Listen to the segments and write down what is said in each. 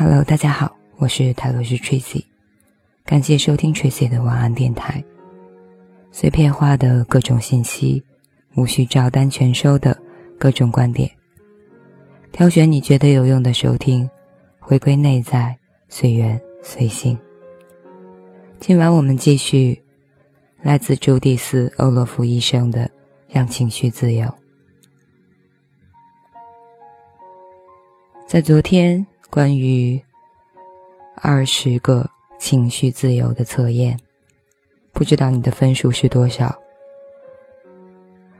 Hello，大家好，我是泰罗斯 Tracy，感谢收听 Tracy 的晚安电台。碎片化的各种信息，无需照单全收的各种观点，挑选你觉得有用的收听，回归内在，随缘随性。今晚我们继续来自朱蒂斯·欧洛夫医生的《让情绪自由》。在昨天。关于二十个情绪自由的测验，不知道你的分数是多少？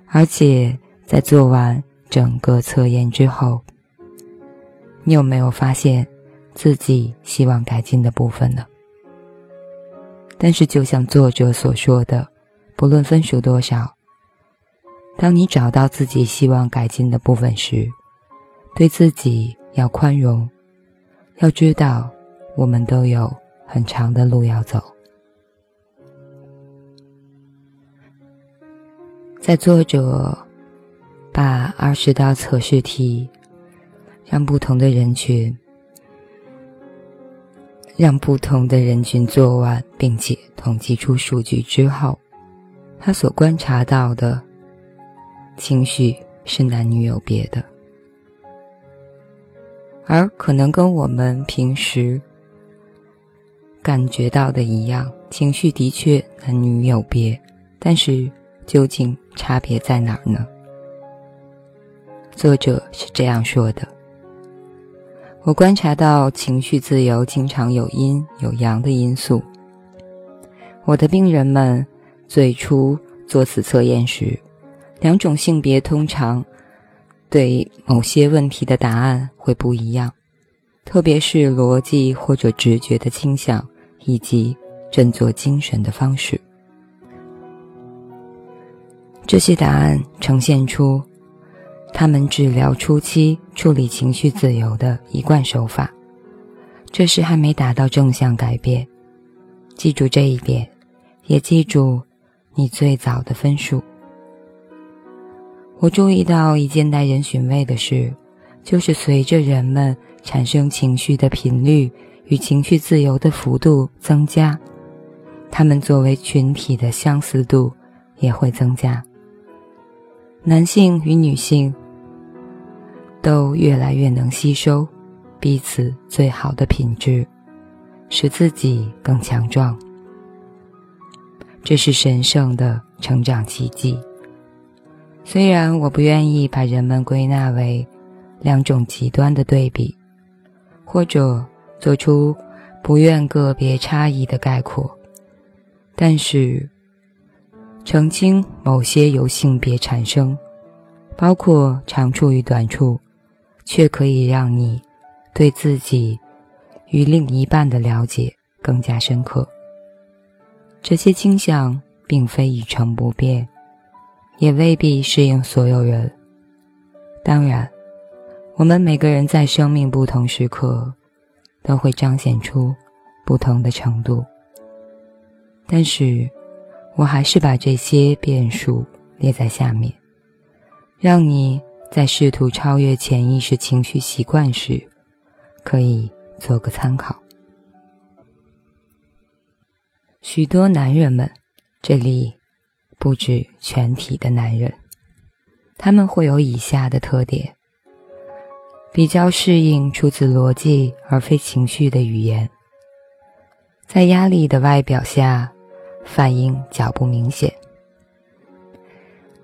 而且在做完整个测验之后，你有没有发现自己希望改进的部分呢？但是，就像作者所说的，不论分数多少，当你找到自己希望改进的部分时，对自己要宽容。要知道，我们都有很长的路要走。在作者把二十道测试题让不同的人群让不同的人群做完，并且统计出数据之后，他所观察到的情绪是男女有别的。而可能跟我们平时感觉到的一样，情绪的确男女有别，但是究竟差别在哪儿呢？作者是这样说的：“我观察到情绪自由经常有阴有阳的因素。我的病人们最初做此测验时，两种性别通常。”对某些问题的答案会不一样，特别是逻辑或者直觉的倾向，以及振作精神的方式。这些答案呈现出他们治疗初期处理情绪自由的一贯手法，这是还没达到正向改变。记住这一点，也记住你最早的分数。我注意到一件耐人寻味的事，就是随着人们产生情绪的频率与情绪自由的幅度增加，他们作为群体的相似度也会增加。男性与女性都越来越能吸收彼此最好的品质，使自己更强壮。这是神圣的成长奇迹。虽然我不愿意把人们归纳为两种极端的对比，或者做出不愿个别差异的概括，但是澄清某些由性别产生，包括长处与短处，却可以让你对自己与另一半的了解更加深刻。这些倾向并非一成不变。也未必适应所有人。当然，我们每个人在生命不同时刻都会彰显出不同的程度。但是，我还是把这些变数列在下面，让你在试图超越潜意识情绪习惯时，可以做个参考。许多男人们，这里。不止全体的男人，他们会有以下的特点：比较适应出自逻辑而非情绪的语言，在压力的外表下反应较不明显，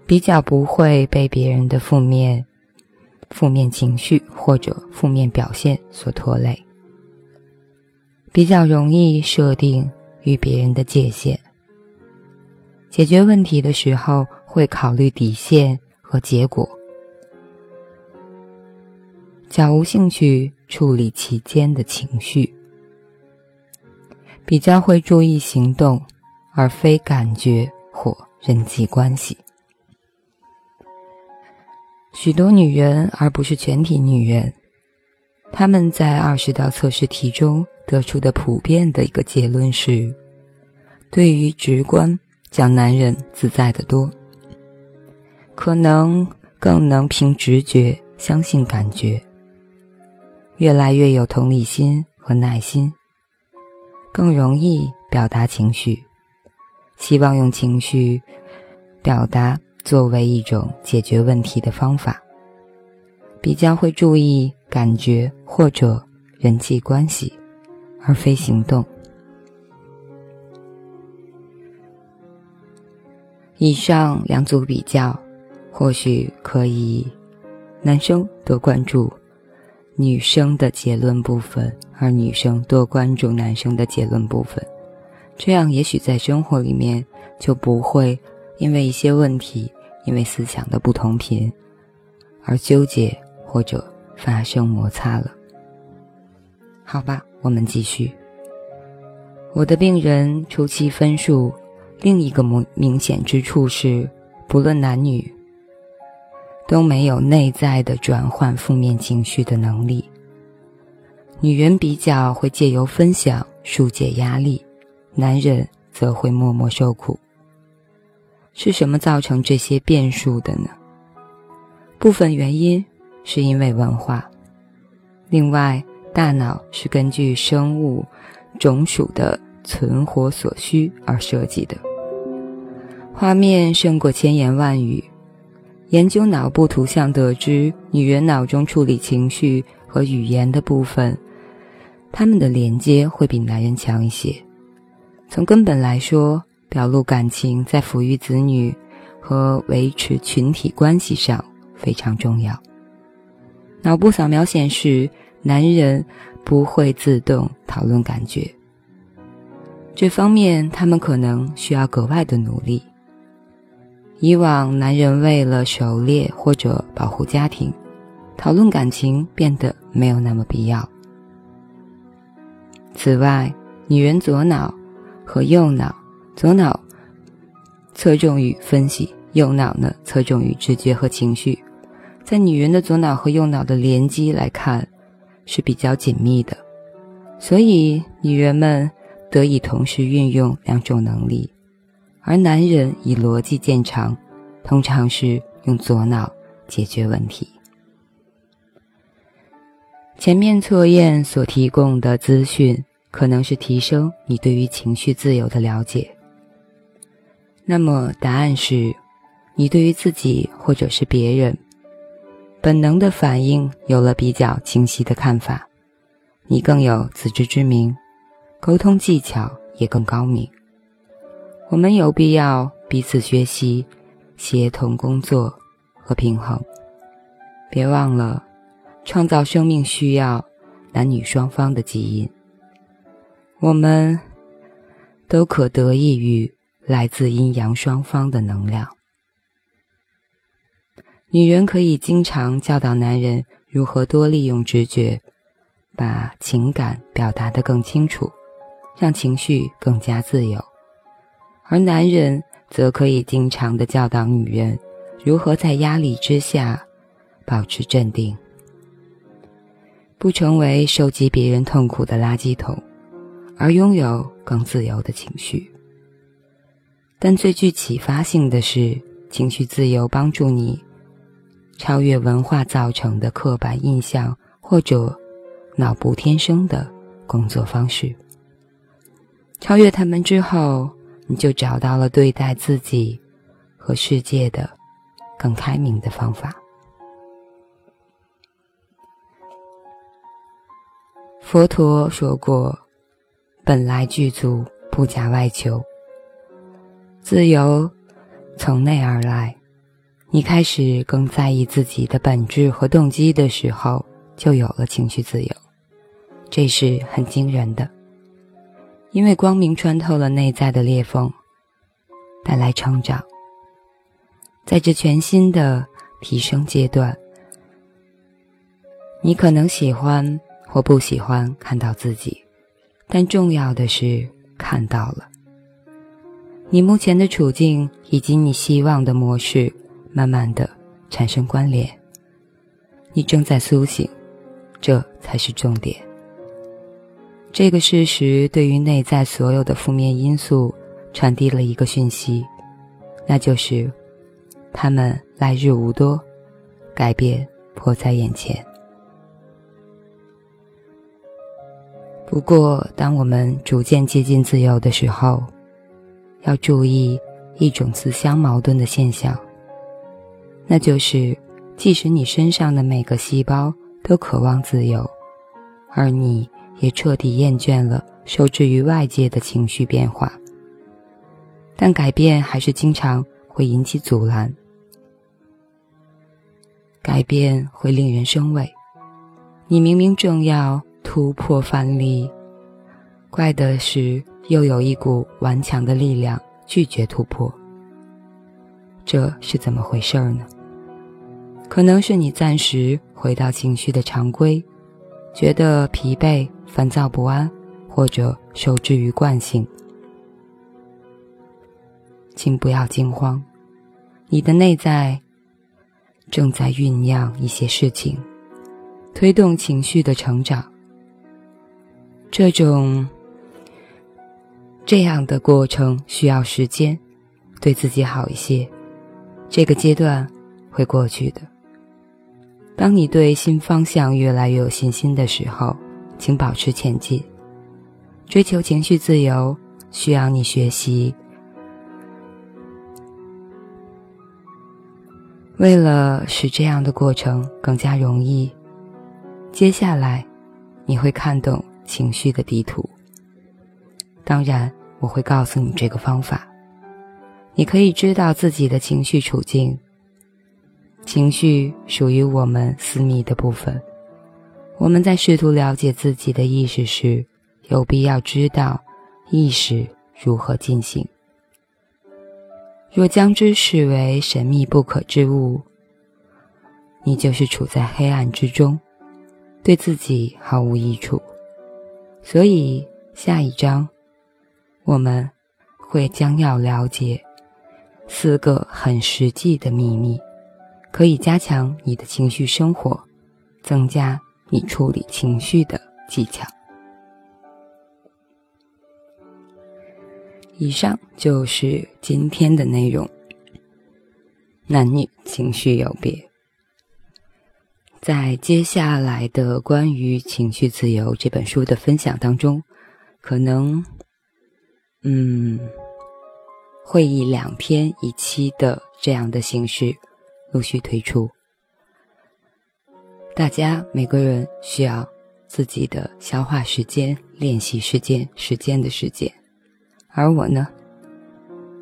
比较不会被别人的负面、负面情绪或者负面表现所拖累，比较容易设定与别人的界限。解决问题的时候会考虑底线和结果，较无兴趣处理其间的情绪，比较会注意行动而非感觉或人际关系。许多女人，而不是全体女人，她们在二十道测试题中得出的普遍的一个结论是：对于直观。讲男人自在的多，可能更能凭直觉相信感觉。越来越有同理心和耐心，更容易表达情绪，希望用情绪表达作为一种解决问题的方法，比较会注意感觉或者人际关系，而非行动。以上两组比较，或许可以，男生多关注女生的结论部分，而女生多关注男生的结论部分，这样也许在生活里面就不会因为一些问题，因为思想的不同频而纠结或者发生摩擦了。好吧，我们继续。我的病人初期分数。另一个明明显之处是，不论男女，都没有内在的转换负面情绪的能力。女人比较会借由分享疏解压力，男人则会默默受苦。是什么造成这些变数的呢？部分原因是因为文化，另外，大脑是根据生物种属的存活所需而设计的。画面胜过千言万语。研究脑部图像得知，女人脑中处理情绪和语言的部分，他们的连接会比男人强一些。从根本来说，表露感情在抚育子女和维持群体关系上非常重要。脑部扫描显示，男人不会自动讨论感觉，这方面他们可能需要格外的努力。以往，男人为了狩猎或者保护家庭，讨论感情变得没有那么必要。此外，女人左脑和右脑，左脑侧重于分析，右脑呢侧重于直觉和情绪。在女人的左脑和右脑的连接来看，是比较紧密的，所以女人们得以同时运用两种能力。而男人以逻辑见长，通常是用左脑解决问题。前面测验所提供的资讯可能是提升你对于情绪自由的了解。那么答案是，你对于自己或者是别人本能的反应有了比较清晰的看法，你更有自知之明，沟通技巧也更高明。我们有必要彼此学习、协同工作和平衡。别忘了，创造生命需要男女双方的基因。我们都可得益于来自阴阳双方的能量。女人可以经常教导男人如何多利用直觉，把情感表达得更清楚，让情绪更加自由。而男人则可以经常的教导女人如何在压力之下保持镇定，不成为收集别人痛苦的垃圾桶，而拥有更自由的情绪。但最具启发性的是，情绪自由帮助你超越文化造成的刻板印象或者脑部天生的工作方式。超越他们之后。你就找到了对待自己和世界的更开明的方法。佛陀说过：“本来具足，不假外求。自由从内而来。你开始更在意自己的本质和动机的时候，就有了情绪自由。这是很惊人的。”因为光明穿透了内在的裂缝，带来成长。在这全新的提升阶段，你可能喜欢或不喜欢看到自己，但重要的是看到了。你目前的处境以及你希望的模式，慢慢的产生关联。你正在苏醒，这才是重点。这个事实对于内在所有的负面因素传递了一个讯息，那就是，他们来日无多，改变迫在眼前。不过，当我们逐渐接近自由的时候，要注意一种自相矛盾的现象，那就是，即使你身上的每个细胞都渴望自由，而你也彻底厌倦了受制于外界的情绪变化，但改变还是经常会引起阻拦。改变会令人生畏，你明明正要。突破藩篱，怪的是又有一股顽强的力量拒绝突破。这是怎么回事儿呢？可能是你暂时回到情绪的常规，觉得疲惫、烦躁不安，或者受制于惯性。请不要惊慌，你的内在正在酝酿一些事情，推动情绪的成长。这种这样的过程需要时间，对自己好一些。这个阶段会过去的。当你对新方向越来越有信心的时候，请保持前进。追求情绪自由需要你学习。为了使这样的过程更加容易，接下来你会看懂。情绪的地图。当然，我会告诉你这个方法。你可以知道自己的情绪处境。情绪属于我们私密的部分。我们在试图了解自己的意识时，有必要知道意识如何进行。若将之视为神秘不可之物，你就是处在黑暗之中，对自己毫无益处。所以，下一章我们会将要了解四个很实际的秘密，可以加强你的情绪生活，增加你处理情绪的技巧。以上就是今天的内容。男女情绪有别。在接下来的关于《情绪自由》这本书的分享当中，可能，嗯，会以两篇一期的这样的形式陆续推出。大家每个人需要自己的消化时间、练习时间、时间的时间，而我呢，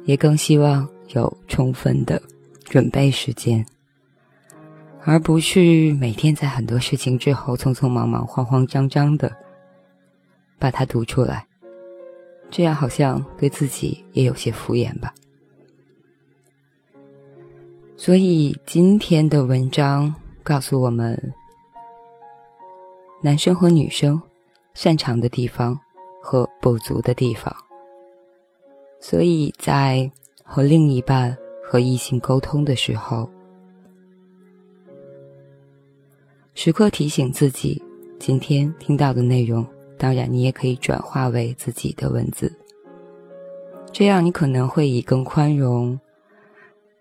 也更希望有充分的准备时间。而不是每天在很多事情之后匆匆忙忙、慌慌张张的把它读出来，这样好像对自己也有些敷衍吧。所以今天的文章告诉我们，男生和女生擅长的地方和不足的地方。所以在和另一半和异性沟通的时候。时刻提醒自己，今天听到的内容，当然你也可以转化为自己的文字。这样，你可能会以更宽容、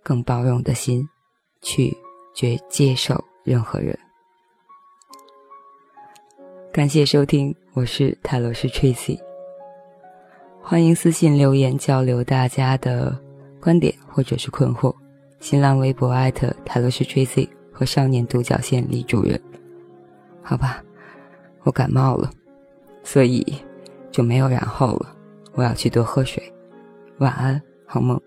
更包容的心，去接接受任何人。感谢收听，我是泰罗斯 Tracy，欢迎私信留言交流大家的观点或者是困惑。新浪微博艾特泰罗斯 Tracy。和少年独角仙李主任，好吧，我感冒了，所以就没有然后了。我要去多喝水，晚安，好梦。